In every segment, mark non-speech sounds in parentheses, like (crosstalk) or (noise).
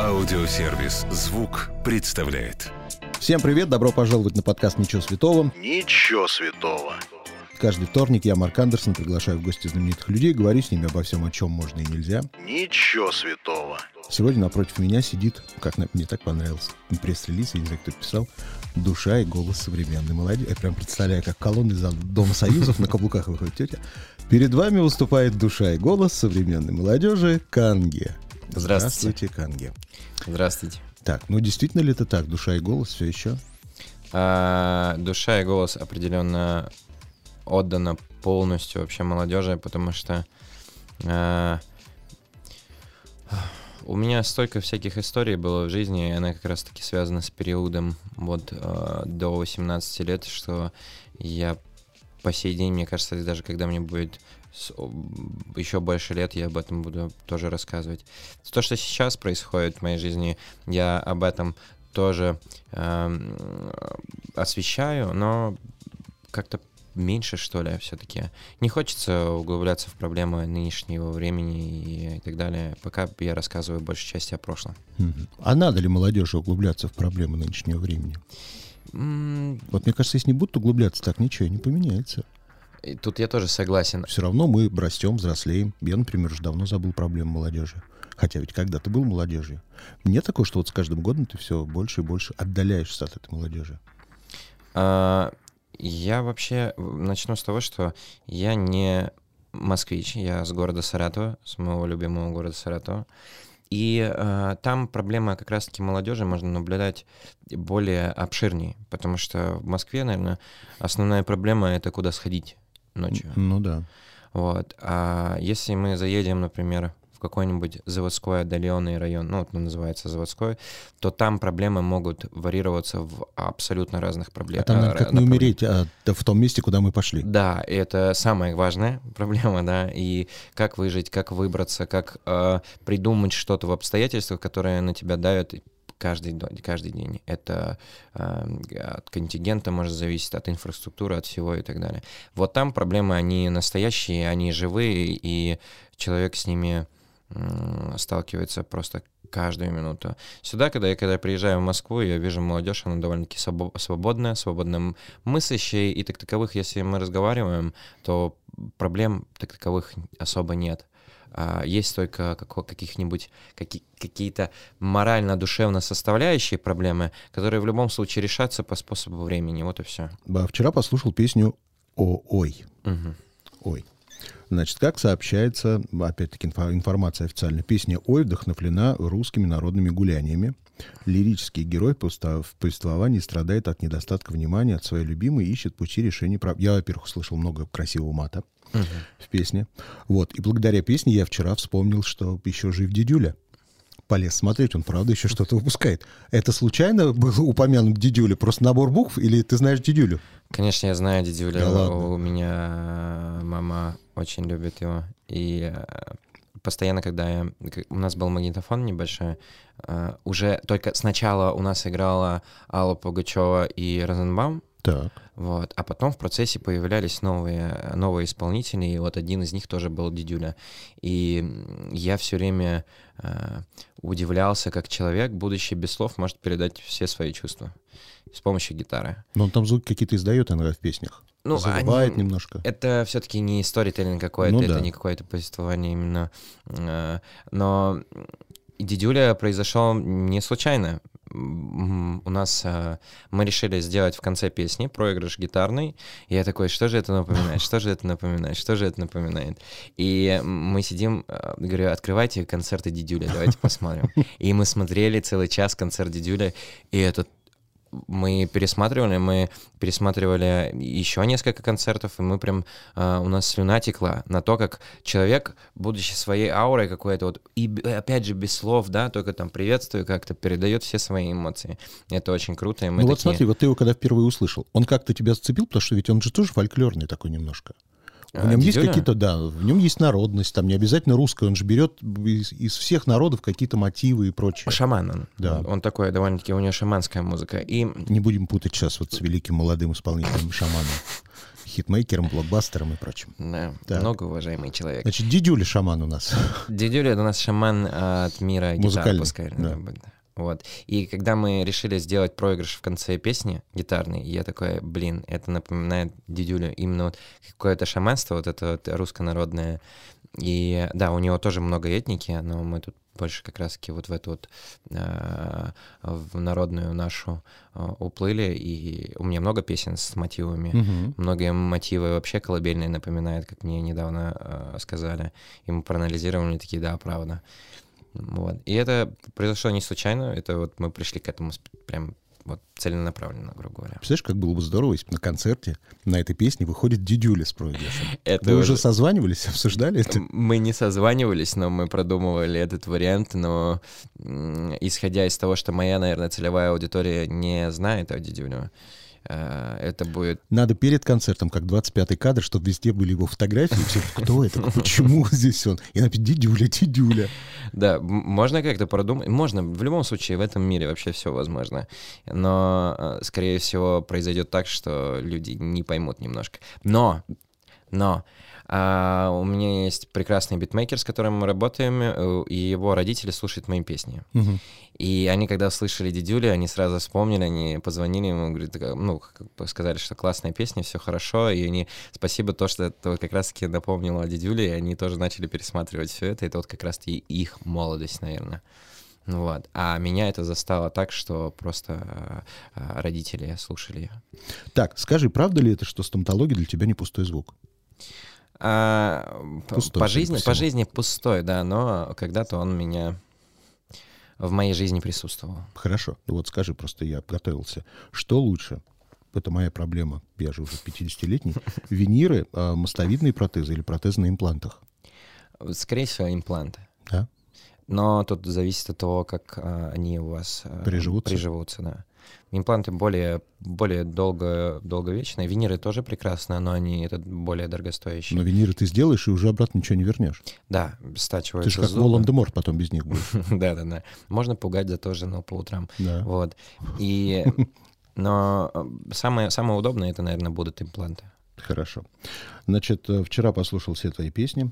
Аудиосервис «Звук» представляет. Всем привет, добро пожаловать на подкаст «Ничего святого». Ничего святого. Каждый вторник я, Марк Андерсон, приглашаю в гости знаменитых людей, говорю с ними обо всем, о чем можно и нельзя. Ничего святого. Сегодня напротив меня сидит, как мне так понравилось, пресс-релиз, я не знаю, кто писал, душа и голос современной молодежи. Я прям представляю, как колонны из Дома Союзов на каблуках выходит тетя. Перед вами выступает душа и голос современной молодежи Канге. Здравствуйте. Здравствуйте, Канге. Здравствуйте. Так, ну действительно ли это так? Душа и голос все еще? А, душа и голос определенно отдана полностью вообще молодежи, потому что а, у меня столько всяких историй было в жизни, и она как раз-таки связана с периодом вот а, до 18 лет, что я по сей день, мне кажется, даже когда мне будет еще больше лет, я об этом буду тоже рассказывать. То, что сейчас происходит в моей жизни, я об этом тоже эм, освещаю, но как-то меньше, что ли, все-таки. Не хочется углубляться в проблемы нынешнего времени и так далее, пока я рассказываю большей части о прошлом. А надо ли молодежи углубляться в проблемы нынешнего времени? Вот мне кажется, если не будут углубляться, так ничего не поменяется. И Тут я тоже согласен. Все равно мы растем, взрослеем. Я, например, уже давно забыл проблемы молодежи. Хотя ведь когда-то был молодежью. Мне такое, что вот с каждым годом ты все больше и больше отдаляешься от этой молодежи. А, Я вообще начну с того, что я не москвич, я с города Саратова, с моего любимого города Саратова. И э, там проблема как раз-таки молодежи можно наблюдать более обширнее, потому что в Москве, наверное, основная проблема это куда сходить ночью. Ну да. Вот. А если мы заедем, например, в какой-нибудь заводской отдаленный район, ну, вот он называется заводской, то там проблемы могут варьироваться в абсолютно разных А проблемах. там надо как не умереть а, в том месте, куда мы пошли. Да, и это самая важная (laughs) проблема, да, и как выжить, как выбраться, как э, придумать что-то в обстоятельствах, которые на тебя давят каждый, каждый день. Это э, от контингента может зависеть, от инфраструктуры, от всего и так далее. Вот там проблемы, они настоящие, они живые, и человек с ними сталкивается просто каждую минуту. Сюда, когда я когда приезжаю в Москву, я вижу молодежь, она довольно-таки свобо- свободная, свободно мыслящая, и так таковых, если мы разговариваем, то проблем так таковых особо нет. А, Есть только каких-нибудь каки- какие-то морально-душевно составляющие проблемы, которые в любом случае решатся по способу времени. Вот и все. Вчера послушал песню «О, ой». Ой. Значит, как сообщается, опять-таки инфо- информация официальная, песня «Ой» вдохновлена русскими народными гуляниями. Лирический герой в повествовании страдает от недостатка внимания от своей любимой и ищет пути решения прав... Я, во-первых, услышал много красивого мата в песне. Вот. И благодаря песне я вчера вспомнил, что еще жив дедюля. Полез смотреть, он правда еще что-то выпускает. Это случайно был упомянут дедюля? Просто набор букв? Или ты знаешь дедюлю? Конечно, я знаю дядюля. Да ладно? У меня мама очень любит его. И э, постоянно, когда я... У нас был магнитофон небольшой, э, уже только сначала у нас играла Алла Пугачева и Розенбаум, Так. вот, а потом в процессе появлялись новые, новые исполнители, и вот один из них тоже был Дидюля. И я все время э, удивлялся, как человек, будучи без слов, может передать все свои чувства с помощью гитары. Но он там звуки какие-то издает иногда в песнях. Ну, Завывает они- немножко. Это все-таки не сторителлинг какой-то, Ну это да. не какое-то повествование именно. э, Но Дидюля произошел не случайно. У нас э, мы решили сделать в конце песни проигрыш гитарный. И я такой, что же это напоминает? Что же это напоминает? Что же это напоминает? И мы сидим, э, говорю, открывайте концерты Дидюля, давайте посмотрим. И мы смотрели целый час концерт Дидюля, и это мы пересматривали, мы пересматривали еще несколько концертов, и мы прям, а, у нас слюна текла на то, как человек, будучи своей аурой какой-то, вот, и опять же без слов, да, только там приветствую, как-то передает все свои эмоции. Это очень круто, и мы ну вот такие- смотри, вот ты его когда впервые услышал, он как-то тебя зацепил, потому что ведь он же тоже фольклорный такой немножко. В А, нем есть Дидюля? какие-то, да, в нем есть народность, там не обязательно русская, он же берет из, из всех народов какие-то мотивы и прочее. Шаман он. Да. Он такой довольно-таки, у него шаманская музыка. И Не будем путать сейчас вот с великим молодым исполнителем шаманом. хитмейкером, блокбастером и прочим. Да, Так. много уважаемый человек. Значит, дедюля шаман у нас. Дедюля у нас шаман а, от мира гитар, Музыкальный, пускай. да. Вот. И когда мы решили сделать проигрыш в конце песни гитарный, я такой, блин, это напоминает дедюлю. Именно вот какое-то шаманство, вот это вот руссконародное. И да, у него тоже много этники, но мы тут больше как раз-таки вот в эту вот а, в народную нашу а, уплыли, и у меня много песен с мотивами. Мгм. Многие мотивы вообще колыбельные напоминают, как мне недавно э, сказали. И мы проанализировали, такие, да, правда. Вот. И это произошло не случайно, это вот мы пришли к этому прям вот целенаправленно, грубо говоря. Представляешь, как было бы здорово, если бы на концерте на этой песне выходит дедюля с проигрышем. (laughs) Это Вы уже созванивались, (laughs) обсуждали это? Мы не созванивались, но мы продумывали этот вариант, но исходя из того, что моя, наверное, целевая аудитория не знает о Дидюлю, э, это будет Надо перед концертом, как 25-й кадр, чтобы везде были его фотографии. Все, кто это? Почему (laughs) здесь он? И написать дедюля, дедюля. Да, можно как-то продумать. Можно, в любом случае, в этом мире вообще все возможно. Но, э, скорее всего, произойдет так, что люди не поймут немножко. Но, но, а, у меня есть прекрасный битмейкер, с которым мы работаем, э, и его родители слушают мои песни. Мгм. И они, когда слышали Дидюли, они сразу вспомнили, они позвонили ему, говорит, такая, ну, как бы сказали, что классная песня, все хорошо, и они, спасибо то, что это вот как раз-таки напомнило о Дидюле, и они тоже начали пересматривать все это, это вот как раз-таки их молодость, наверное. Ну вот. А меня это застало так, что просто э, э, родители слушали. Так, скажи, правда ли это, что стоматология для тебя не пустой звук? А, Пустой, по жизни, по жизни пустой, да, но когда-то он меня в моей жизни присутствовал. Хорошо. Ну Вот скажи, просто я готовился. Что лучше? Это моя проблема. Я же уже 50-летний. (laughs) Виниры, а, мостовидные протезы или протезы на имплантах? Скорее всего, импланты. Да? Но тут зависит от того, как а, они у вас а, Приживутся? приживутся, да. Импланты более, более долго, долговечные. Виниры тоже прекрасно, но они это более дорогостоящие. Но виниры ты сделаешь, и уже обратно ничего не вернешь. Да, Ты стачиваются же как зубы. Волан-де-Морт потом без них будешь. (laughs) Да, да, да. Можно пугать за то жену по утрам. Да. Вот. И... Но э, самое, самое удобное это, наверное, будут импланты. Хорошо. Значит, э, вчера послушал все твои песни,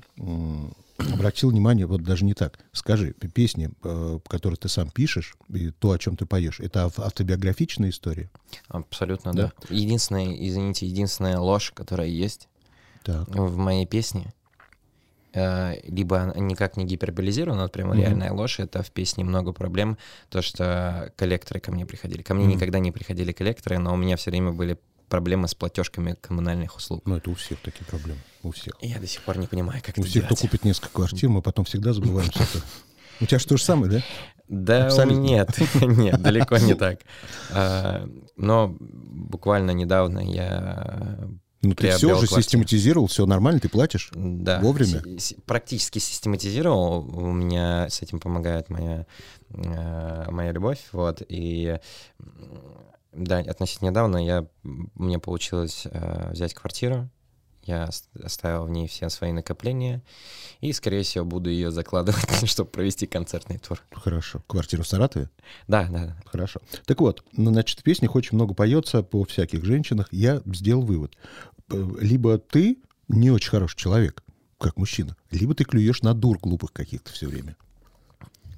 обратил внимание, вот даже не так. Скажи, песни, э, которые ты сам пишешь, и то, о чем ты поешь, это ав- автобиографичная история? Абсолютно, Да? да. Единственная, извините, единственная ложь, которая есть Так. в моей песне, э, либо она никак не гиперболизирована, вот прямо Мгм. реальная ложь, это в песне много проблем, то, что коллекторы ко мне приходили. Ко мне Мгм. никогда не приходили коллекторы, но у меня все время были проблемы с платежками коммунальных услуг. Ну, это у всех такие проблемы. У всех. Я до сих пор не понимаю, как У это всех, кто делать. купит несколько квартир, мы потом всегда забываем все это. У тебя же то же самое, да? Да, Абсолютно. нет, (laughs) нет, далеко не так. А, Но буквально недавно я Ну, ты все уже квартиру. систематизировал, все нормально, ты платишь? Да, Вовремя? си- практически систематизировал. У меня с этим помогает моя, э, моя любовь. Вот, и да, относительно недавно я, м, у меня получилось э, взять квартиру. Я оставил в ней все свои накопления. И, скорее всего, буду ее закладывать, (laughs) чтобы провести концертный тур. Хорошо. Квартиру в Саратове? Да, да, да. Хорошо. Так вот, ну, значит, в песнях очень много поется по всяких женщинах. Я сделал вывод. П- Либо ты не очень хороший человек, как мужчина, либо ты клюешь на дур глупых каких-то все время.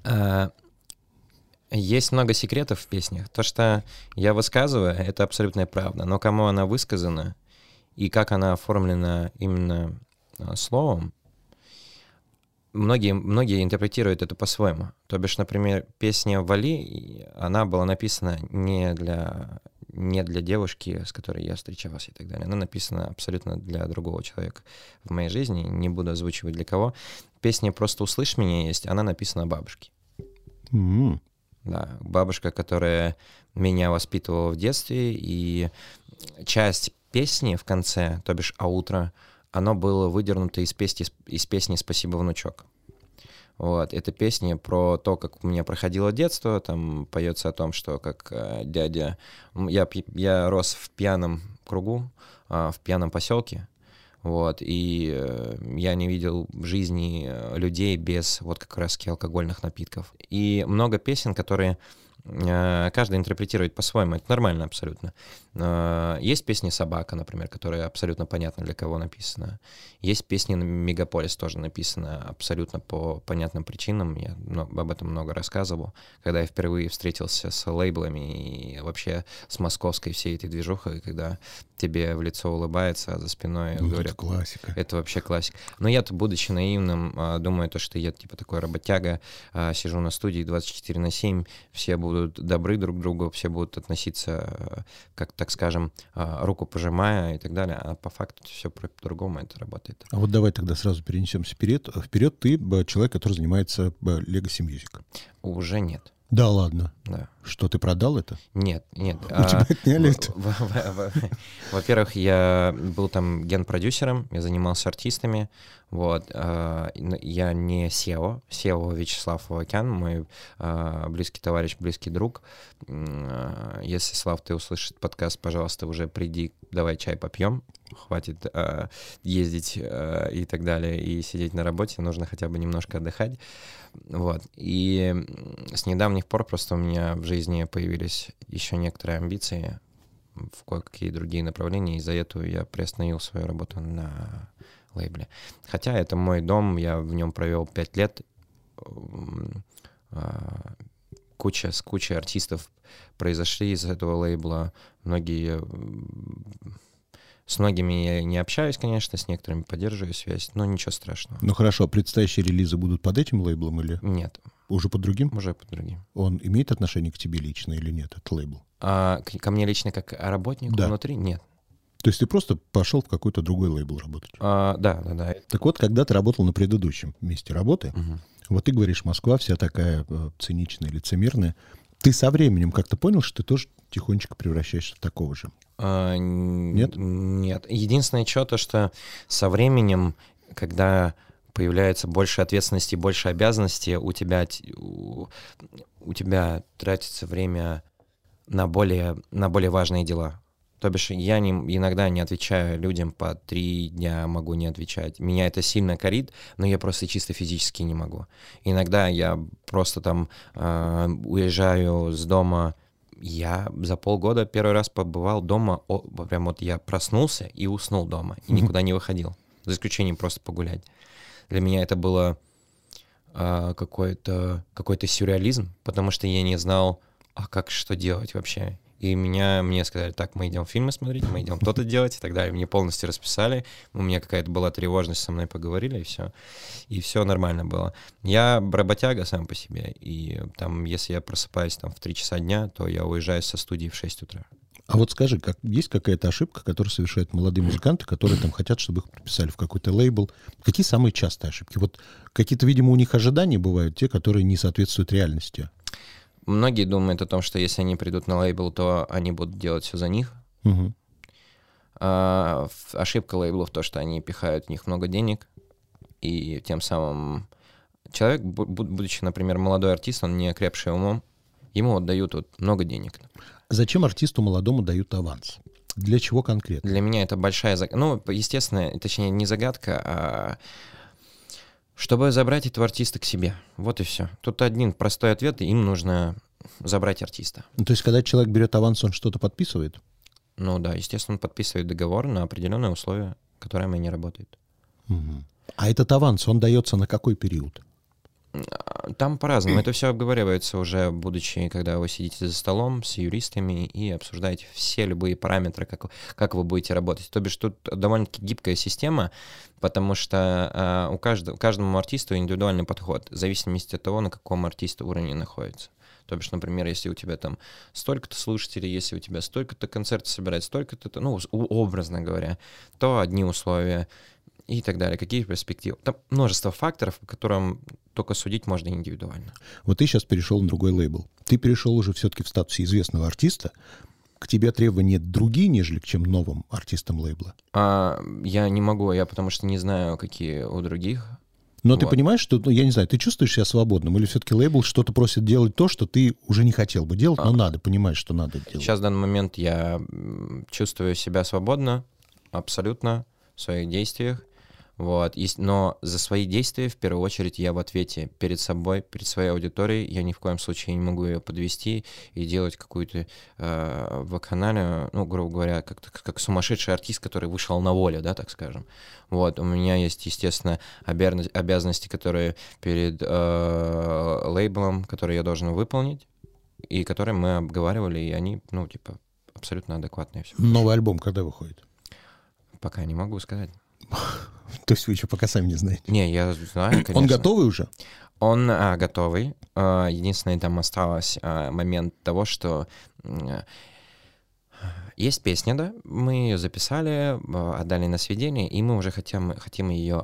А, Есть много секретов в песнях. То, что я высказываю, это абсолютная правда. Но кому она высказана и как она оформлена именно а, словом, многие, многие интерпретируют это по-своему. То бишь, например, песня «Вали», она была написана не для, не для девушки, с которой я встречался и так далее. Она написана абсолютно для другого человека в моей жизни. Не буду озвучивать для кого. Песня «Просто услышь меня» есть, она написана бабушке. М, Да, бабушка, которая меня воспитывала в детстве, и часть песни в конце, то бишь «Аутро», оно было выдернуто из песни, из песни «Спасибо, внучок». Вот, это песня про то, как у меня проходило детство, там поется о том, что как э, дядя... Я, я рос в пьяном кругу, а, в пьяном поселке, вот, и э, я не видел в жизни э, людей без вот как раз алкогольных напитков. И много песен, которые каждый интерпретирует по-своему, это нормально абсолютно. Э, есть песни «Собака», например, которая абсолютно понятно для кого написана. Есть песни «Мегаполис» тоже написана абсолютно по понятным причинам. Я об этом много рассказывал. Когда я впервые встретился с лейблами и вообще с московской всей этой движухой, когда тебе в лицо улыбается, а за спиной Ну, говорят... это классика. Это вообще классика. Но я-то, будучи наивным, а, думаю, то, что я типа такой работяга, сижу на студии 24 на 7, все будут добры друг к другу, все будут относиться, а, как, так скажем, а, руку пожимая и так далее. А по факту все по-другому это работает. А вот давай тогда сразу перенесемся вперед. Вперед ты человек, который занимается Legacy Music. Уже нет. Да ладно. Да. Что, ты продал это? Нет, нет. (laughs) У тебя отняли это? Во-первых, я был там ген-продюсером, я занимался артистами, вот. а, Я не SEO, SEO Вячеслав Авакян, мой а, близкий товарищ, близкий друг. А, Если, Слав, ты услышишь подкаст, пожалуйста, уже приди, давай чай попьем. Хватит ездить и так далее, и сидеть на работе, нужно хотя бы немножко отдыхать. Вот. И с недавних пор просто у меня в жизни появились еще некоторые амбиции в кое-какие другие направления, и за это я приостановил свою работу на лейбле. Хотя это мой дом, я в нем провел пять лет. М, а, Куча, с кучей артистов произошли из этого лейбла. Многие... м, С многими я не общаюсь, конечно, с некоторыми поддерживаю связь, но ничего страшного. Ну хорошо, предстоящие релизы будут под этим лейблом или Нет, уже под другим? уже по другим. Он имеет отношение к тебе лично или нет, этот лейбл? А к- ко мне лично как работнику Да. внутри? Нет. То есть ты просто пошел в какой-то другой лейбл работать? А, да, да, да. Так вот, когда ты работал на предыдущем месте работы, Мгм. вот ты говоришь, Москва вся такая э, циничная, лицемерная. Ты со временем как-то понял, что ты тоже тихонечко превращаешься в такого же? А, Нет? Нет. Единственное, что то, что со временем, когда появляется больше ответственности, больше обязанностей, у тебя, у, у тебя тратится время на более, на более важные дела. То бишь я не, иногда не отвечаю людям по три дня, могу не отвечать. Меня это сильно корит, но я просто чисто физически не могу. Иногда я просто там э, уезжаю с дома, я за полгода первый раз побывал дома, о, прям вот я проснулся и уснул дома, и никуда не выходил, за исключением просто погулять. Для меня это было а, какой-то какой сюрреализм, потому что я не знал, а как что делать вообще. И меня, мне сказали, так, мы идем фильмы смотреть, мы идем то-то делать и так далее. Мне полностью расписали, у меня какая-то была тревожность, со мной поговорили, и все. И все нормально было. Я работяга сам по себе, и там, если я просыпаюсь там в 3 часа дня, то я уезжаю со студии в 6 утра. А вот скажи, как, есть какая-то ошибка, которую совершают молодые музыканты, которые там хотят, чтобы их прописали в какой-то лейбл? Какие самые частые ошибки? Вот какие-то, видимо, у них ожидания бывают, те, которые не соответствуют реальности. Многие думают о том, что если они придут на лейбл, то они будут делать все за них. Мгм. А, ошибка лейблов то, что они пихают в них много денег, и тем самым человек, бу- бу- будучи, например, молодой артист, он не окрепший умом, ему отдают вот много денег. Зачем артисту молодому дают аванс? Для чего конкретно? Для меня это большая загадка. Ну, естественно, точнее, не загадка, а чтобы забрать этого артиста к себе. Вот и все. Тут один простой ответ, им нужно забрать артиста. Ну, то есть, когда человек берет аванс, он что-то подписывает? Ну да, естественно, он подписывает договор на определенные условия, которыми они работают. Мгм. А этот аванс, он дается на какой период? Там по-разному. Это все обговаривается уже, будучи, когда вы сидите за столом с юристами и обсуждаете все любые параметры, как, как вы будете работать. То бишь тут довольно-таки гибкая система, потому что а, у каждого, каждому артисту индивидуальный подход, в зависимости от того, на каком артисте уровне находится. То бишь, например, если у тебя там столько-то слушателей, если у тебя столько-то концертов собирать, столько-то, ну, образно говоря, то одни условия и так далее. Какие перспективы? Там множество факторов, по которым только судить можно индивидуально. Вот ты сейчас перешел на другой лейбл. Ты перешел уже все-таки в статусе известного артиста. К тебе требования другие, нежели к чем новым артистам лейбла. А, я не могу, я потому что не знаю, какие у других. Но ты Вот. понимаешь, что, ну, я не знаю, ты чувствуешь себя свободным, или все-таки лейбл что-то просит делать то, что ты уже не хотел бы делать, но А. надо, понимаешь, что надо делать. Сейчас в данный момент я чувствую себя свободно, абсолютно, в своих действиях. Вот. И, но за свои действия, в первую очередь, я в ответе перед собой, перед своей аудиторией. Я ни в коем случае не могу ее подвести и делать какую-то э, вакханалию, ну, грубо говоря, как, как сумасшедший артист, который вышел на волю, да, так скажем. Вот. У меня есть, естественно, обязанности, которые перед э, лейблом, которые я должен выполнить, и которые мы обговаривали, и они, ну, типа, абсолютно адекватные. Все. Новый альбом когда выходит? Пока не могу сказать. (laughs) То есть вы еще пока сами не знаете? Не, я знаю, конечно. Он готовый уже? Он а, готовый. А, единственное, там осталось а, момент того, что а, есть песня, да, мы ее записали, а, отдали на сведение, и мы уже хотим, хотим ее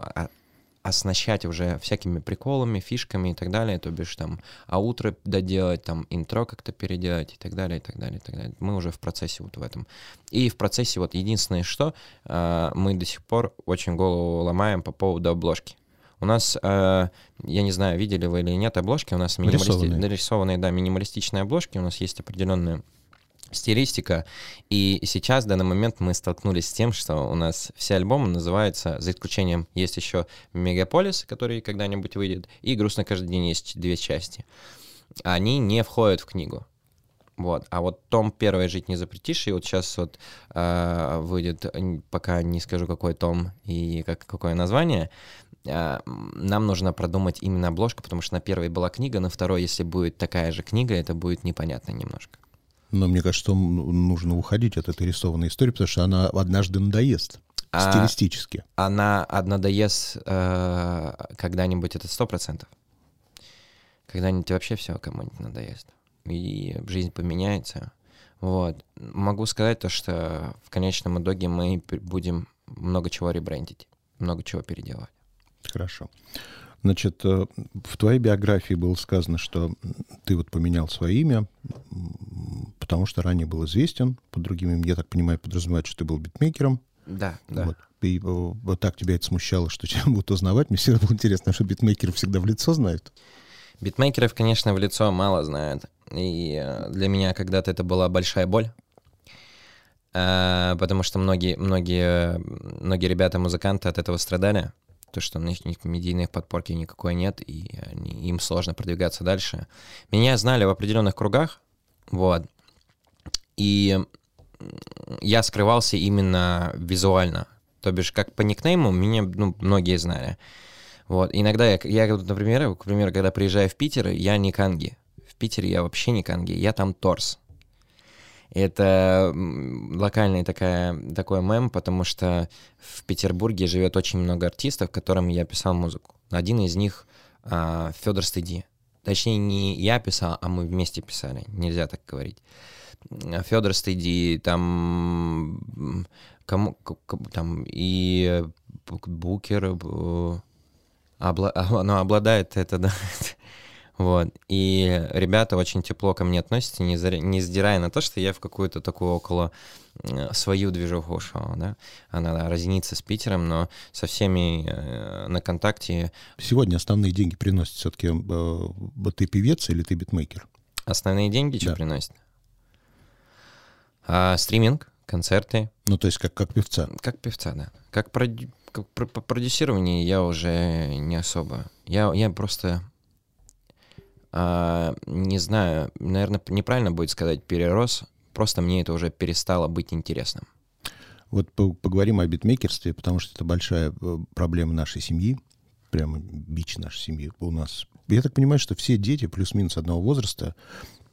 оснащать уже всякими приколами, фишками и так далее, то бишь там а утро доделать, там интро как-то переделать и так далее, и так далее, и так далее. Мы уже в процессе вот в этом. И в процессе вот единственное, что э, мы до сих пор очень голову ломаем по поводу обложки. У нас, э, я не знаю, видели вы или нет обложки, у нас минималисти... нарисованные, да, минималистичные обложки, у нас есть определенные стилистика. И сейчас, в данный момент, мы столкнулись с тем, что у нас все альбомы называются, за исключением есть еще Мегаполис, который когда-нибудь выйдет, и Грустно каждый день есть две части. Они не входят в книгу. Вот. А вот том первый жить не запретишь, и вот сейчас вот э, выйдет, пока не скажу какой том и как, какое название, э, нам нужно продумать именно обложку, потому что на первой была книга, на второй, если будет такая же книга, это будет непонятно немножко. Но мне кажется, что нужно уходить от этой рисованной истории, потому что она однажды надоест. А стилистически. Она надоест э, когда-нибудь, это сто процентов. Когда-нибудь вообще все кому-нибудь надоест. И жизнь поменяется. Вот. Могу сказать то, что в конечном итоге мы будем много чего ребрендить, много чего переделать. Хорошо. Значит, э, в твоей биографии было сказано, что ты вот поменял свое имя, потому что ранее был известен под другим именем. Я так понимаю, подразумевает, что ты был битмейкером. Да, да. Вот. И э, вот так тебя это смущало, что тебя будут узнавать. Мне всегда было интересно, что битмейкеры всегда в лицо знают. Битмейкеров, конечно, в лицо мало знают. И э, для меня когда-то это была большая боль. Потому что многие, многие, многие ребята-музыканты от этого страдали то, что у них медийной подпорки никакой нет, и они, им сложно продвигаться дальше. Меня знали в определенных кругах, вот, и я скрывался именно визуально, то бишь как по никнейму меня ну, многие знали. Вот. Иногда я, я, например, к примеру, когда приезжаю в Питер, я не канги. В Питере я вообще не канги, я там торс. Это локальный такая, такой мем, потому что в Петербурге живет очень много артистов, которым я писал музыку. Один из них а, Федор Стыди. Точнее, не я писал, а мы вместе писали. Нельзя так говорить. Федор Стыди, там, кому, там и Букер, обла, ну, обладает это, да, (laughs) вот. И ребята очень тепло ко мне относятся, не, заря... не сдирая на то, что я в какую-то такую около свою движуху ушел, да. Она разнится с Питером, но со всеми э, на контакте. Сегодня основные деньги приносят все-таки э, ты певец или ты битмейкер? Основные деньги что да. приносят? А, стриминг, концерты. Ну, то есть как, как певца? Как певца, да. Как, проди... как про... по продюсированию я уже не особо. Я, я просто а, не знаю, наверное, неправильно будет сказать перерос, просто мне это уже перестало быть интересным. Вот поговорим о битмейкерстве, потому что это большая э, проблема нашей семьи, прямо бич нашей семьи у нас. Я так понимаю, что все дети плюс-минус одного возраста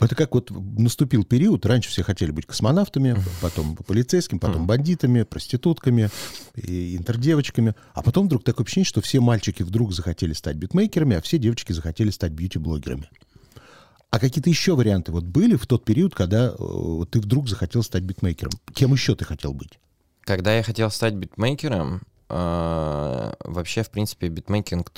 это как вот наступил период, раньше все хотели быть космонавтами, потом полицейскими, потом бандитами, проститутками, и интердевочками, а потом вдруг такое ощущение, что все мальчики вдруг захотели стать битмейкерами, а все девочки захотели стать бьюти-блогерами. А какие-то еще варианты вот были в тот период, когда э, ты вдруг захотел стать битмейкером? Кем еще ты хотел быть? Когда я хотел стать битмейкером, Uh, вообще, в принципе, битмейкинг,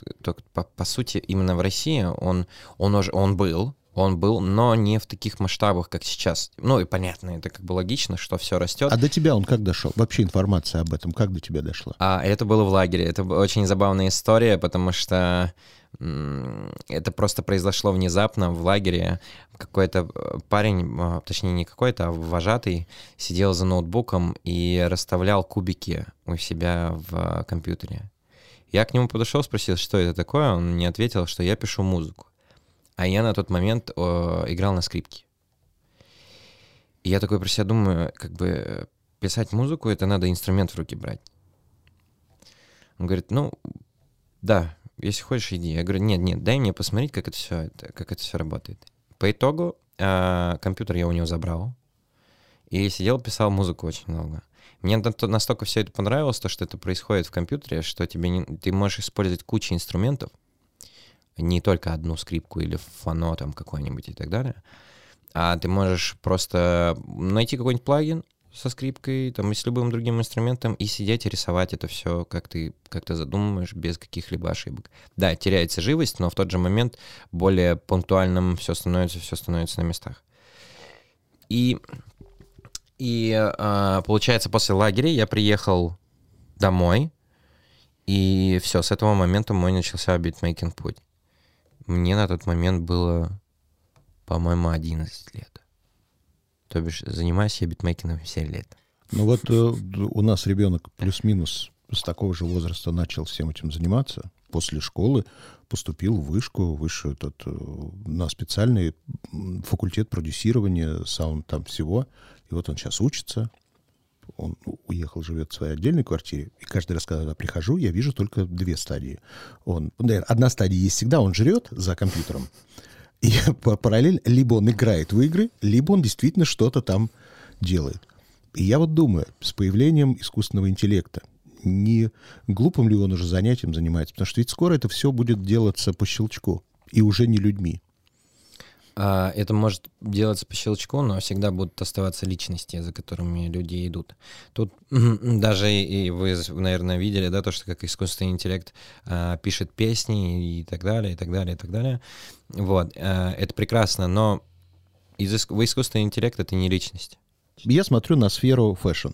по, по сути, именно в России он, он, уже, он был, он был, но не в таких масштабах, как сейчас. Ну и понятно, это как бы логично, что все растет. А до тебя он как дошел? Вообще информация об этом как до тебя дошла? А это было в лагере. Это очень забавная история, потому что это просто произошло внезапно в лагере. Какой-то э, парень, а, точнее не какой-то, а вожатый, сидел за ноутбуком и расставлял кубики у себя в компьютере. Я к нему подошел, спросил, что это такое, он мне ответил, что я пишу музыку. А я на тот момент о, играл на скрипке. И я такой про себя думаю, как бы писать музыку, это надо инструмент в руки брать. Он говорит, ну, да, если хочешь, иди. Я говорю, нет, нет, дай мне посмотреть, как это все, как это все работает. По итогу э, компьютер я у него забрал и сидел, писал музыку очень много. Мне настолько все это понравилось, то, что это происходит в компьютере, что тебе не, ты можешь использовать кучу инструментов, не только одну скрипку или фано там какой-нибудь и так далее, а ты можешь просто найти какой-нибудь плагин, со скрипкой, там, и с любым другим инструментом, и сидеть и рисовать это все, как ты, как ты задумываешь, без каких-либо ошибок. Да, теряется живость, но в тот же момент более пунктуальным все становится, все становится на местах. И, и а, получается, после лагеря я приехал домой, и все, с этого момента мой начался битмейкинг путь. Мне на тот момент было, по-моему, 11 лет. То бишь занимаюсь я битмейкингом 7 лет. Ну вот э, у нас ребенок плюс-минус с такого же возраста начал всем этим заниматься. После школы поступил в вышку, выше этот, э, на специальный факультет продюсирования, саунд там всего. И вот он сейчас учится. Он уехал, живет в своей отдельной квартире. И каждый раз, когда я прихожу, я вижу только две стадии. Он, одна стадия есть всегда, он жрет за компьютером. И (laughs) параллельно либо он играет в игры, либо он действительно что-то там делает. И я вот думаю, с появлением искусственного интеллекта, не глупым ли он уже занятием занимается? Потому что ведь скоро это все будет делаться по щелчку, и уже не людьми. А, это может делаться по щелчку, но всегда будут оставаться личности, за которыми люди идут. Тут даже и вы, наверное, видели, да, то, что как искусственный интеллект а, пишет песни и так далее, и так далее, и так далее. Вот, а, это прекрасно, но из, искусственный интеллект — это не личность. Я смотрю на сферу fashion.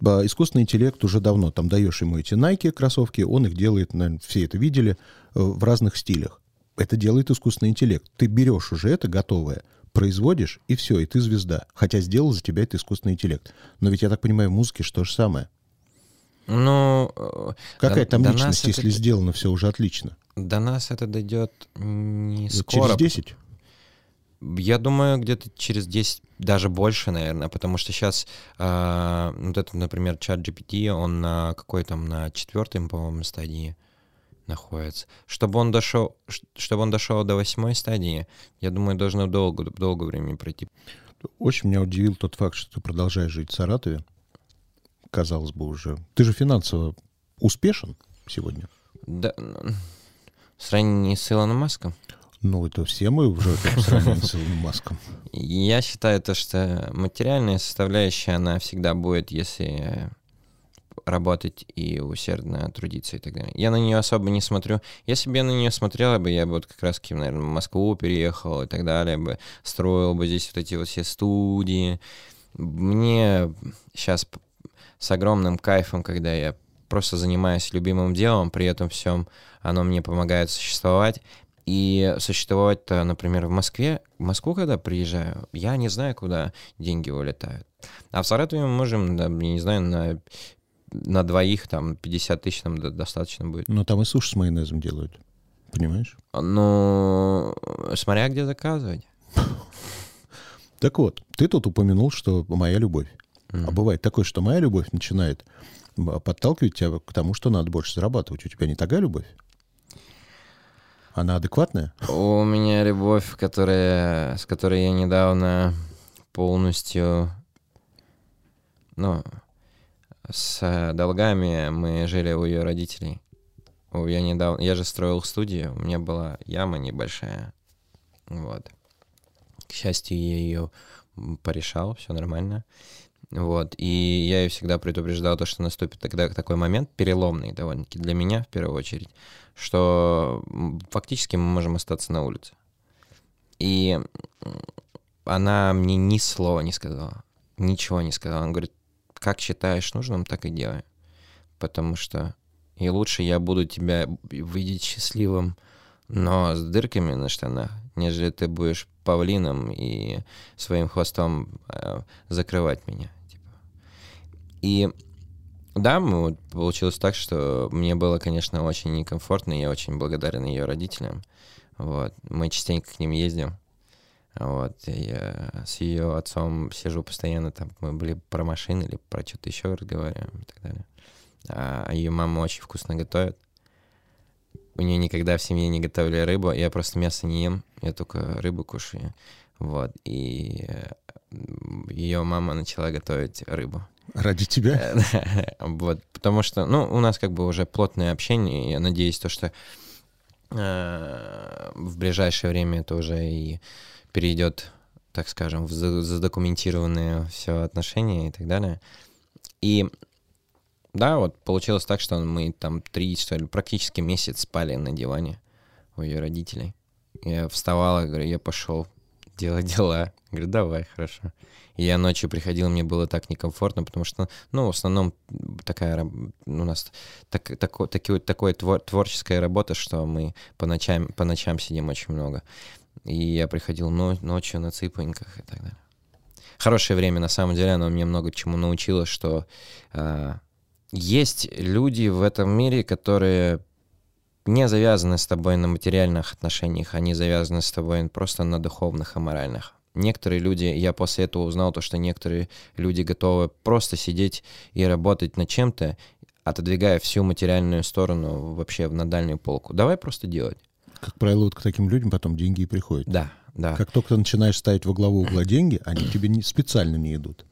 Искусственный интеллект уже давно, там даешь ему эти Nike кроссовки, он их делает, наверное, все это видели, э, в разных стилях это делает искусственный интеллект. Ты берешь уже это готовое, производишь, и все, и ты звезда. Хотя сделал за тебя это искусственный интеллект. Но ведь, я так понимаю, в музыке что же самое. Ну... Э, Какая там личность, если это... сделано все уже отлично? До нас это дойдет не скоро. Через 10? Я думаю, где-то через 10, даже больше, наверное, потому что сейчас э, вот этот, например, чат GPT, он на какой там, на четвертой, по-моему, стадии находится. Чтобы он дошел, чтобы он дошел до восьмой стадии, я думаю, должно долго, долго времени пройти. Очень меня удивил тот факт, что ты продолжаешь жить в Саратове. Казалось бы уже. Ты же финансово успешен сегодня. Да. В сравнении с Илоном Маском? Ну, это все мы уже в сравнении с Илоном Маском. Я считаю то, что материальная составляющая, она всегда будет, если работать и усердно трудиться и так далее. Я на нее особо не смотрю. Если бы я на нее смотрел, бы я бы вот как раз, наверное, в Москву переехал и так далее, бы строил бы здесь вот эти вот все студии. Мне сейчас с огромным кайфом, когда я просто занимаюсь любимым делом, при этом всем оно мне помогает существовать. И существовать-то, например, в Москве, в Москву, когда приезжаю, я не знаю, куда деньги улетают. А в Саратове мы можем, да, я не знаю, на на двоих там 50 тысяч нам достаточно будет. Но там и суши с майонезом делают, понимаешь? Ну, смотря где заказывать. (laughs) Так вот, ты тут упомянул, что моя любовь. А бывает такое, что моя любовь начинает подталкивать тебя к тому, что надо больше зарабатывать. У тебя не такая любовь? Она адекватная? У меня любовь, которая, с которой я недавно полностью, ну, с э, долгами мы жили у ее родителей. Я недавно, я же строил студию, у меня была яма небольшая, вот. К счастью, я ее порешал, все нормально. Вот, и я ее всегда предупреждал то, что наступит тогда такой момент, переломный довольно-таки для меня в первую очередь, что фактически мы можем остаться на улице. И она мне ни слова не сказала, ничего не сказала. Она говорит, как считаешь нужным, так и делай. Потому что и лучше я буду тебя видеть счастливым, но с дырками на штанах, нежели ты будешь павлином и своим хвостом э, закрывать меня. Типа. И Да, вот получилось так, что мне было, конечно, очень некомфортно, я очень благодарен ее родителям. Вот. Мы частенько к ним ездим. Вот. Я с ее отцом сижу постоянно, там мы были про машины или про что-то еще разговариваем и так далее. А ее мама очень вкусно готовит. У нее никогда в семье не готовили рыбу, я просто мясо не ем, я только рыбу кушаю. Вот. И ее мама начала готовить рыбу. Ради тебя? (laughs) Вот, потому что, ну, у нас как бы уже плотное общение, и я надеюсь, то, что э, в ближайшее время это уже и перейдет, так скажем, в задокументированные все отношения и так далее. И да, вот получилось так, что мы там три, что ли, практически месяц спали на диване у ее родителей. Я вставала, говорю, я пошел делать дела. Говорю, давай, хорошо. И я ночью приходил, мне было так некомфортно, потому что, ну, в основном такая у нас так, так, таки, такое твор, творческая работа, что мы по ночам, по ночам сидим очень много. И я приходил но, ночью на цыпоньках и так далее. Хорошее время, на самом деле, оно мне много чему научило, что э, есть люди в этом мире, которые не завязаны с тобой на материальных отношениях, они завязаны с тобой просто на духовных и моральных. Некоторые люди, я после этого узнал то, что некоторые люди готовы просто сидеть и работать над чем-то, отодвигая всю материальную сторону вообще на дальнюю полку. Давай просто делать. Как правило, вот к таким людям потом деньги и приходят. Да, да. Как только ты начинаешь ставить во главу угла (clears throat) деньги, они тебе не, специально не идут.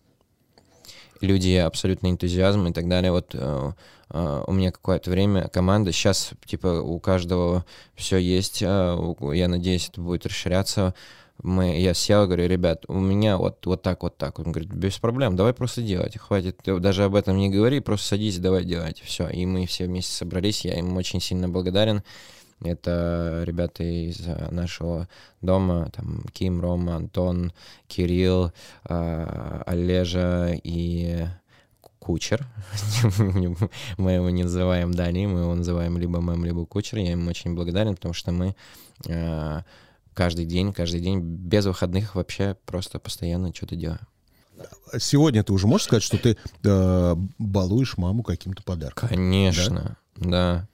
Люди абсолютно энтузиазм и так далее. Вот э, э, у меня какое-то время команда, сейчас типа у каждого все есть, э, я надеюсь, это будет расширяться мы, я сел, говорю, ребят, у меня вот, вот так, вот так. Он говорит, без проблем, давай просто делать, хватит, даже об этом не говори, просто садись, давай делать, все. И мы все вместе собрались, я им очень сильно благодарен. Это ребята из нашего дома, там Ким, Рома, Антон, Кирилл, а, Олежа и Кучер. (laughs) мы его не называем Дани, мы его называем либо Мэм, либо Кучер. Я им очень благодарен, потому что мы а, каждый день, каждый день, без выходных вообще просто постоянно что-то делаю. Сегодня ты уже можешь сказать, что ты э, балуешь маму каким-то подарком? Конечно, да. да.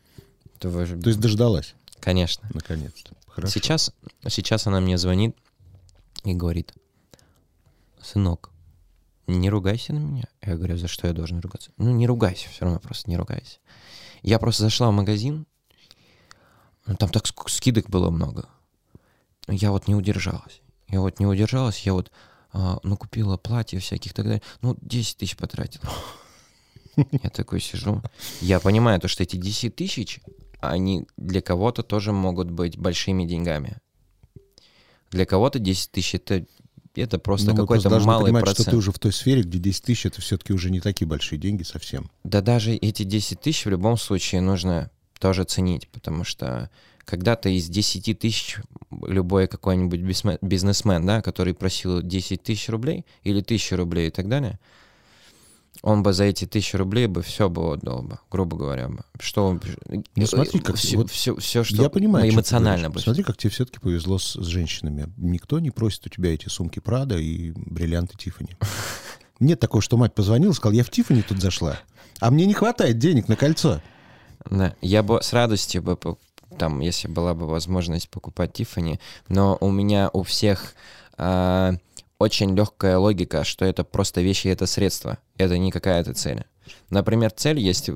То есть дождалась? Конечно. Наконец-то. Хорошо. Сейчас, сейчас она мне звонит и говорит, сынок, не ругайся на меня. Я говорю, за что я должен ругаться? Ну, не ругайся, все равно просто не ругайся. Я просто зашла в магазин, ну, там так скидок было много я вот не удержалась. Я вот не удержалась, я вот а, ну, купила платье всяких так далее. Ну, 10 тысяч потратила. (laughs) Я такой сижу. Я понимаю то, что эти 10 тысяч, они для кого-то тоже могут быть большими деньгами. Для кого-то 10 тысяч это, это просто ну, какой-то малый понимать, процент. что ты уже в той сфере, где 10 тысяч это все-таки уже не такие большие деньги совсем. Да даже эти 10 тысяч в любом случае нужно тоже ценить, потому что когда-то из 10 тысяч любой какой-нибудь бизнесмен, да, который просил 10 тысяч рублей или тысячу рублей и так далее, он бы за эти тысячи рублей бы все бы отдал бы, грубо говоря бы. Что ну, смотри, как все, вот все, все, что я понимаю, эмоционально бы. Смотри, как тебе все-таки повезло с, с женщинами. Никто не просит у тебя эти сумки Прада и бриллианты Тифани. (laughs) Нет такого, что мать позвонила, сказала, я в Тифани тут зашла, а мне не хватает денег на кольцо. Да, я бы с радостью бы там, если была бы возможность покупать Тифани, но у меня у всех э, очень легкая логика, что это просто вещи, это средство, это не какая-то цель. Например, цель есть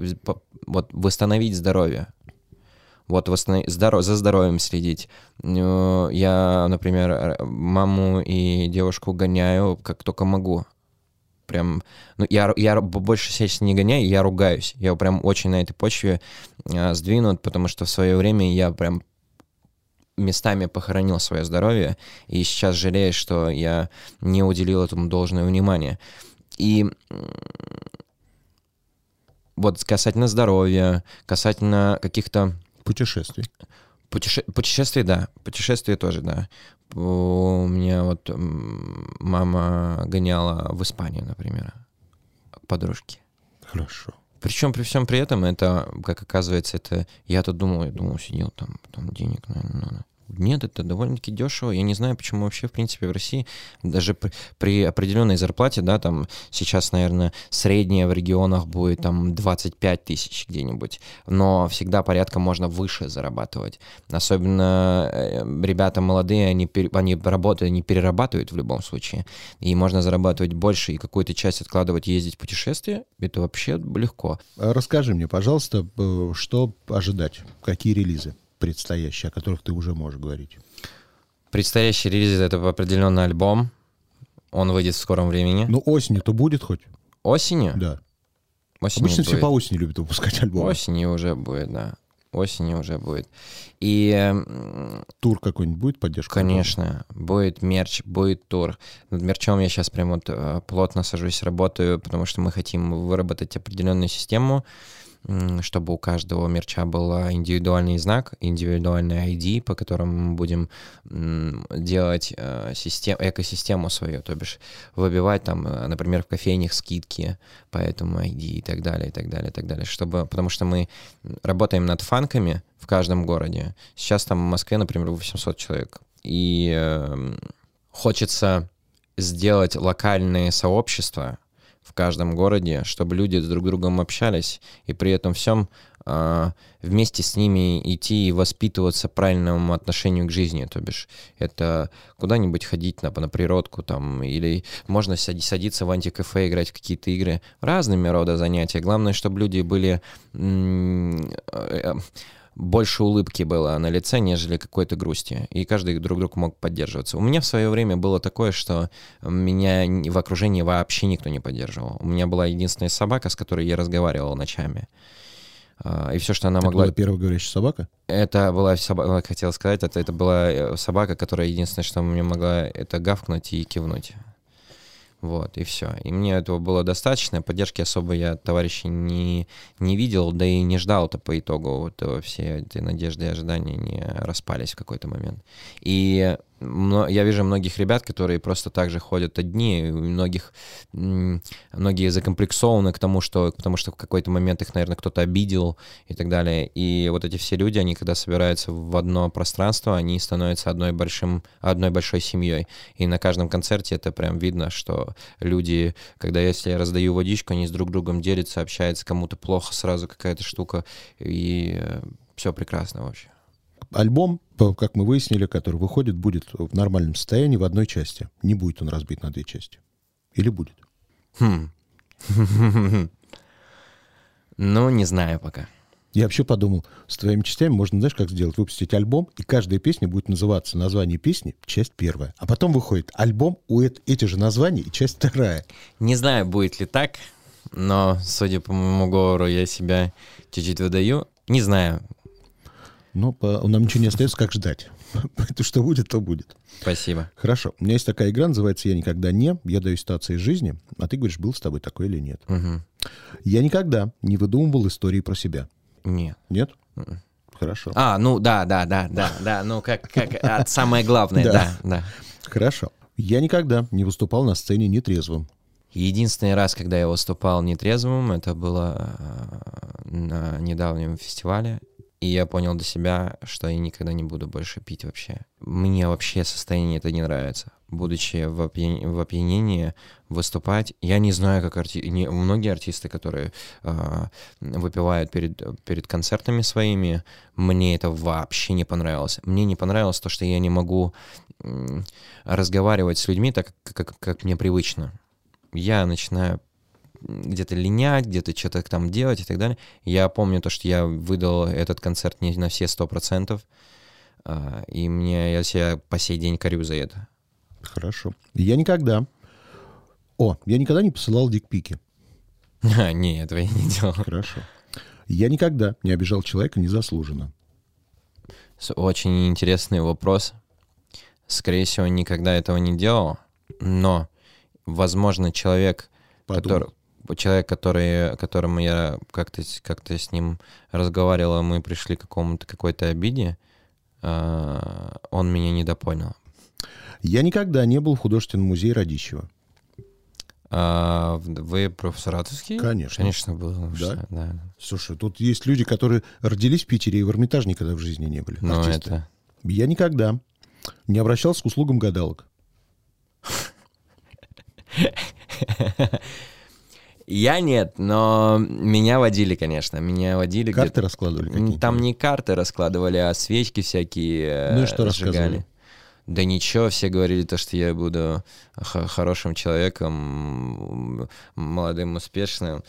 вот восстановить здоровье, вот восстанов... здоров... за здоровьем следить. Ну, я, например, маму и девушку гоняю как только могу прям, ну, я, я больше сейчас не гоняю, я ругаюсь. Я прям очень на этой почве э, сдвинут, потому что в свое время я прям местами похоронил свое здоровье, и сейчас жалею, что я не уделил этому должное внимание. И вот касательно здоровья, касательно каких-то... Путешествий. Путеше... Путешествия, да. Путешествия тоже, да. У меня вот мама гоняла в Испанию, например, к подружке. Хорошо. Причем при всем при этом это, как оказывается, это я тут думал, я думал, сидел там, там денег, наверное, надо. Нет, это довольно-таки дешево. Я не знаю, почему вообще, в принципе, в России даже при, при определенной зарплате, да, там сейчас, наверное, средняя в регионах будет там 25 тысяч где-нибудь, но всегда порядка можно выше зарабатывать. Особенно э, ребята молодые, они, они работают, они перерабатывают в любом случае, и можно зарабатывать больше и какую-то часть откладывать, ездить в путешествия, это вообще легко. Расскажи мне, пожалуйста, э, что ожидать, какие релизы предстоящие, о которых ты уже можешь говорить? Предстоящий релиз — это определенный альбом, он выйдет в скором времени. Ну, осенью-то будет хоть? Осенью? Да. Осенью Обычно все будет. по осени любят выпускать альбомы. Осенью уже будет, да. Осенью уже будет. И, Тур какой-нибудь будет поддержка? конечно, будет мерч, будет тур. Над мерчом я сейчас прям вот э, плотно сажусь, работаю, потому что мы хотим выработать определенную систему, чтобы у каждого мерча был индивидуальный знак, индивидуальный ID, по которому мы будем делать э, систем, экосистему свою, то бишь выбивать там, э, например, в кофейнях скидки по этому ID и так далее, и так далее, и так далее, чтобы, потому что мы работаем над фанками в каждом городе. Сейчас там в Москве, например, 800 человек. И эм, хочется сделать локальные сообщества в каждом городе, чтобы люди с друг другом общались, и при этом всем а, вместе с ними идти и воспитываться правильному отношению к жизни, то бишь это куда-нибудь ходить на, на природку там, или можно сади- садиться в антикафе, играть в какие-то игры, разными рода занятия. Главное, чтобы люди были м, э, больше улыбки было на лице, нежели какой-то грусти. И каждый друг друга мог поддерживаться. У меня в свое время было такое, что меня в окружении вообще никто не поддерживал. У меня была единственная собака, с которой я разговаривал ночами. А, И все, что она Это могла... была первая говорящая собака? Это была собака, хотел сказать, это, это была э, собака, которая единственное, что мне могла, это гавкнуть и кивнуть. Вот, и все. И мне этого было достаточно. Поддержки особо я от товарищей не, не видел, да и не ждал-то по итогу. Вот э, все эти надежды и ожидания не распались в какой-то момент. И я вижу многих ребят, которые просто так же ходят одни, многих, многие закомплексованы к тому, что, потому что в какой-то момент их, наверное, кто-то обидел и так далее. И вот эти все люди, они когда собираются в одно пространство, они становятся одной, большим, одной большой семьей. И на каждом концерте это прям видно, что люди, когда если я раздаю водичку, они с друг другом делятся, общаются, кому-то плохо, сразу какая-то штука, и все прекрасно вообще. Альбом, как мы выяснили, который выходит, будет в нормальном состоянии в одной части. Не будет он разбит на две части. Или будет? Хм. Ну, не знаю пока. Я вообще подумал, с твоими частями можно, знаешь, как сделать? Выпустить альбом, и каждая песня будет называться название песни, часть первая. А потом выходит альбом, у эт- эти же названия и часть вторая. Не знаю, будет ли так, но, судя по моему говору, я себя чуть-чуть выдаю. Не знаю. Но по- нам ничего не остается, как ждать. (laughs) Это что будет, то будет. Спасибо. Хорошо. У меня есть такая игра, называется «Я никогда не». Я даю ситуации из жизни, а ты говоришь, был с тобой такой или нет. Я никогда не выдумывал истории про себя. Нет. Нет? Хорошо. А, ну да, да, да, да, да. Ну, как, как а, самое главное, Да. да, да. Хорошо. Я никогда не выступал на сцене нетрезвым. Единственный раз, когда я выступал нетрезвым, это было э, на недавнем фестивале. И я понял для себя, что я никогда не буду больше пить вообще. Мне вообще состояние это не нравится. Будучи в, опья- в опьянении, выступать, я не знаю, как арти... не- многие артисты, которые э, выпивают перед, перед концертами своими, мне это вообще не понравилось. Мне не понравилось то, что я не могу разговаривать с людьми так, как, как мне привычно я начинаю где-то линять, где-то что-то там делать и так далее. Я помню то, что я выдал этот концерт не на все сто процентов, а, и мне я себя по сей день корю за это. Хорошо. Я никогда... О, я никогда не посылал дикпики. (laughs) А, Не, этого я не делал. Хорошо. Я никогда не обижал человека незаслуженно. Очень интересный вопрос. Скорее всего, никогда этого не делал, но, возможно, человек, который, Подумал. Человек, который, которому я как-то как-то с ним разговаривал, мы пришли к какому-то какой-то обиде, а, он меня недопонял. Я никогда не был в художественном музее Радищева. А, вы про Саратовский? Конечно. Конечно, был. Да? да. Слушай, тут есть люди, которые родились в Питере и в Эрмитаже никогда в жизни не были. Ну, это... Я никогда не обращался к услугам гадалок. (laughs) Я нет, но меня водили, конечно. Меня водили Карты раскладывали какие-то? Там не карты раскладывали, а свечки всякие э, Ну и что сжигали. рассказывали? Да ничего, все говорили то, что я буду хорошим человеком, молодым, успешным.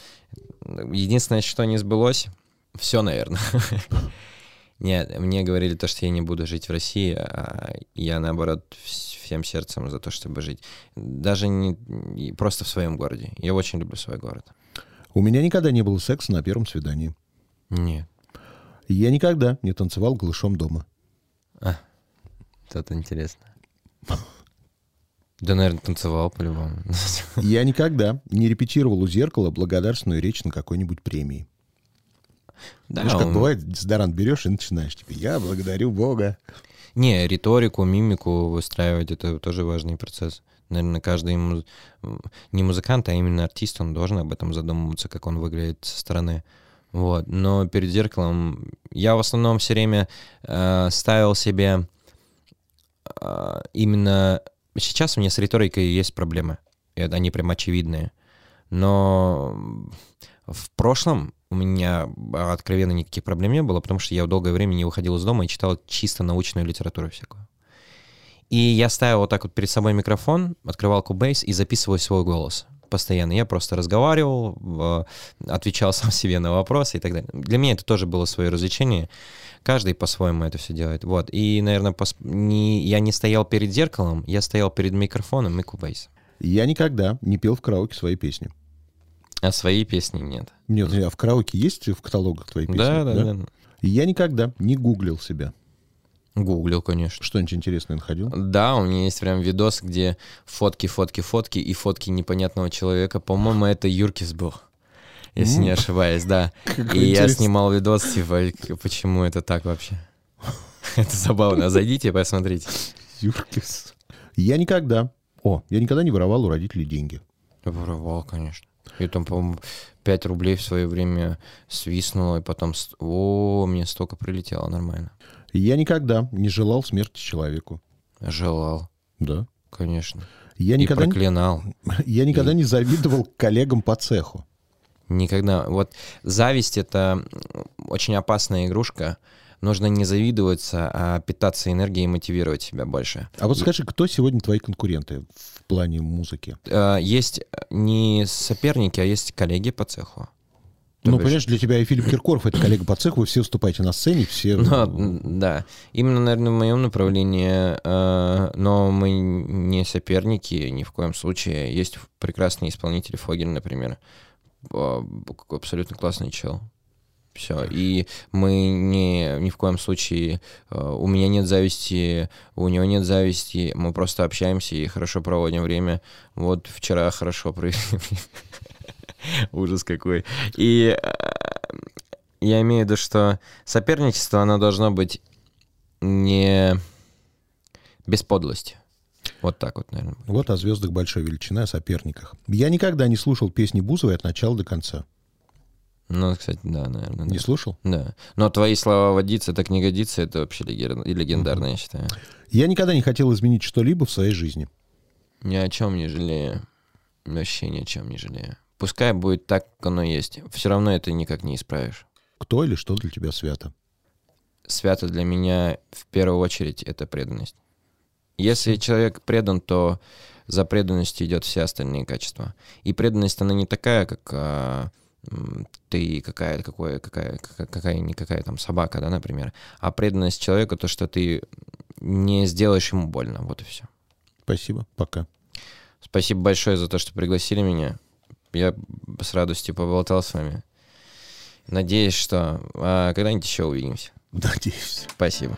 Единственное, что не сбылось, все, наверное. (laughs) Нет, мне говорили то, что я не буду жить в России, а я, наоборот, вс- всем сердцем за то, чтобы жить. Даже не просто в своем городе. Я очень люблю свой город. У меня никогда не было секса на первом свидании. Нет, Я никогда не танцевал голышом дома. это интересно. Да, наверное, танцевал по-любому. Я никогда не репетировал у зеркала благодарственную речь на какой-нибудь премии. Да, Знаешь, как он- бывает, дезодорант берешь и начинаешь, типа, я благодарю Бога. Не, риторику, мимику выстраивать это тоже важный процесс. Наверное, каждый муз- не музыкант, а именно артист, он должен об этом задумываться, как он выглядит со стороны. Вот. Но перед зеркалом я в основном все время э, ставил себе э, именно... Сейчас у меня с риторикой есть проблемы. И они прям очевидные. Но в прошлом у меня а, откровенно никаких проблем не было, потому что я долгое время не выходил из дома и читал чисто научную литературу всякую. И я ставил вот так вот перед собой микрофон, открывал Cubase и записывал свой голос постоянно. Я просто разговаривал, отвечал (laughs) сам себе на вопросы и так далее. Для меня это тоже было свое развлечение. Каждый по-своему это все делает. Вот. И, наверное, пос- не, я не стоял перед зеркалом, я стоял перед микрофоном и Cubase. Я никогда не пел в караоке свои песни. А своей песни нет. Нет, а в караоке есть в каталогах твои песни? Да, да, да. И Я никогда не гуглил себя. Гуглил, конечно. Что-нибудь интересное находил? Да, у меня есть прям видос, где фотки, фотки, фотки и фотки непонятного человека. По-моему, это Юркис был. Если не ошибаюсь, да. (laughs) Какой И я снимал видос, типа, почему это так вообще. (laughs) Это забавно. Зайдите посмотрите. Юркис. Я никогда... О, я никогда не воровал у родителей деньги. Воровал, конечно. И там, по-моему, 5 рублей в свое время свистнуло, и потом... О, мне столько прилетело, нормально. Я никогда не желал смерти человеку. Желал, Да. конечно. Я И никогда, проклинал. (laughs) я никогда не завидовал коллегам по цеху. Никогда. Вот зависть — это очень опасная игрушка. Нужно не завидоваться, а питаться энергией и мотивировать себя больше. А вот скажи, кто сегодня твои конкуренты в плане музыки? Э, Есть не соперники, а есть коллеги по цеху. То Ну, бишь- понимаешь, для тебя и Филипп Киркоров, это коллега по цеху, вы все выступаете на сцене, все... (laughs) Ну, да. Именно, наверное, в моем направлении, э, но мы не соперники ни в коем случае. Есть прекрасный исполнитель Фогель, например. Э, Абсолютно классный чел. Все. И мы не, ни в коем случае... э, У меня нет зависти, у него нет зависти. Мы просто общаемся и хорошо проводим время. Вот вчера хорошо провели. (laughs) Ужас какой. И э, я имею в виду, что соперничество, оно должно быть не без подлости. Вот так вот, наверное. Вот о звездах большой величины, о соперниках. Я никогда не слушал песни Бузовой от начала до конца. Ну, кстати, да, наверное. Не Да. слушал? Да. Но твои слова водиться так не годится, это вообще легер- легендарно, я считаю. Я никогда не хотел изменить что-либо в своей жизни. Ни о чем не жалею. Вообще ни о чем не жалею. Пускай будет так, как оно есть. Все равно это никак не исправишь. Кто или что для тебя свято? свято для меня в первую очередь это преданность. Если человек предан, то за преданностью идет все остальные качества. И преданность, она не такая, как а, ты какая какое, какая, какая, какая никакая там собака, да, например. А преданность человеку то, что ты не сделаешь ему больно. Вот и все. Спасибо, пока. Спасибо большое за то, что пригласили меня. Я с радостью поболтал с вами. Надеюсь, что а, когда-нибудь еще увидимся. Надеюсь. Спасибо.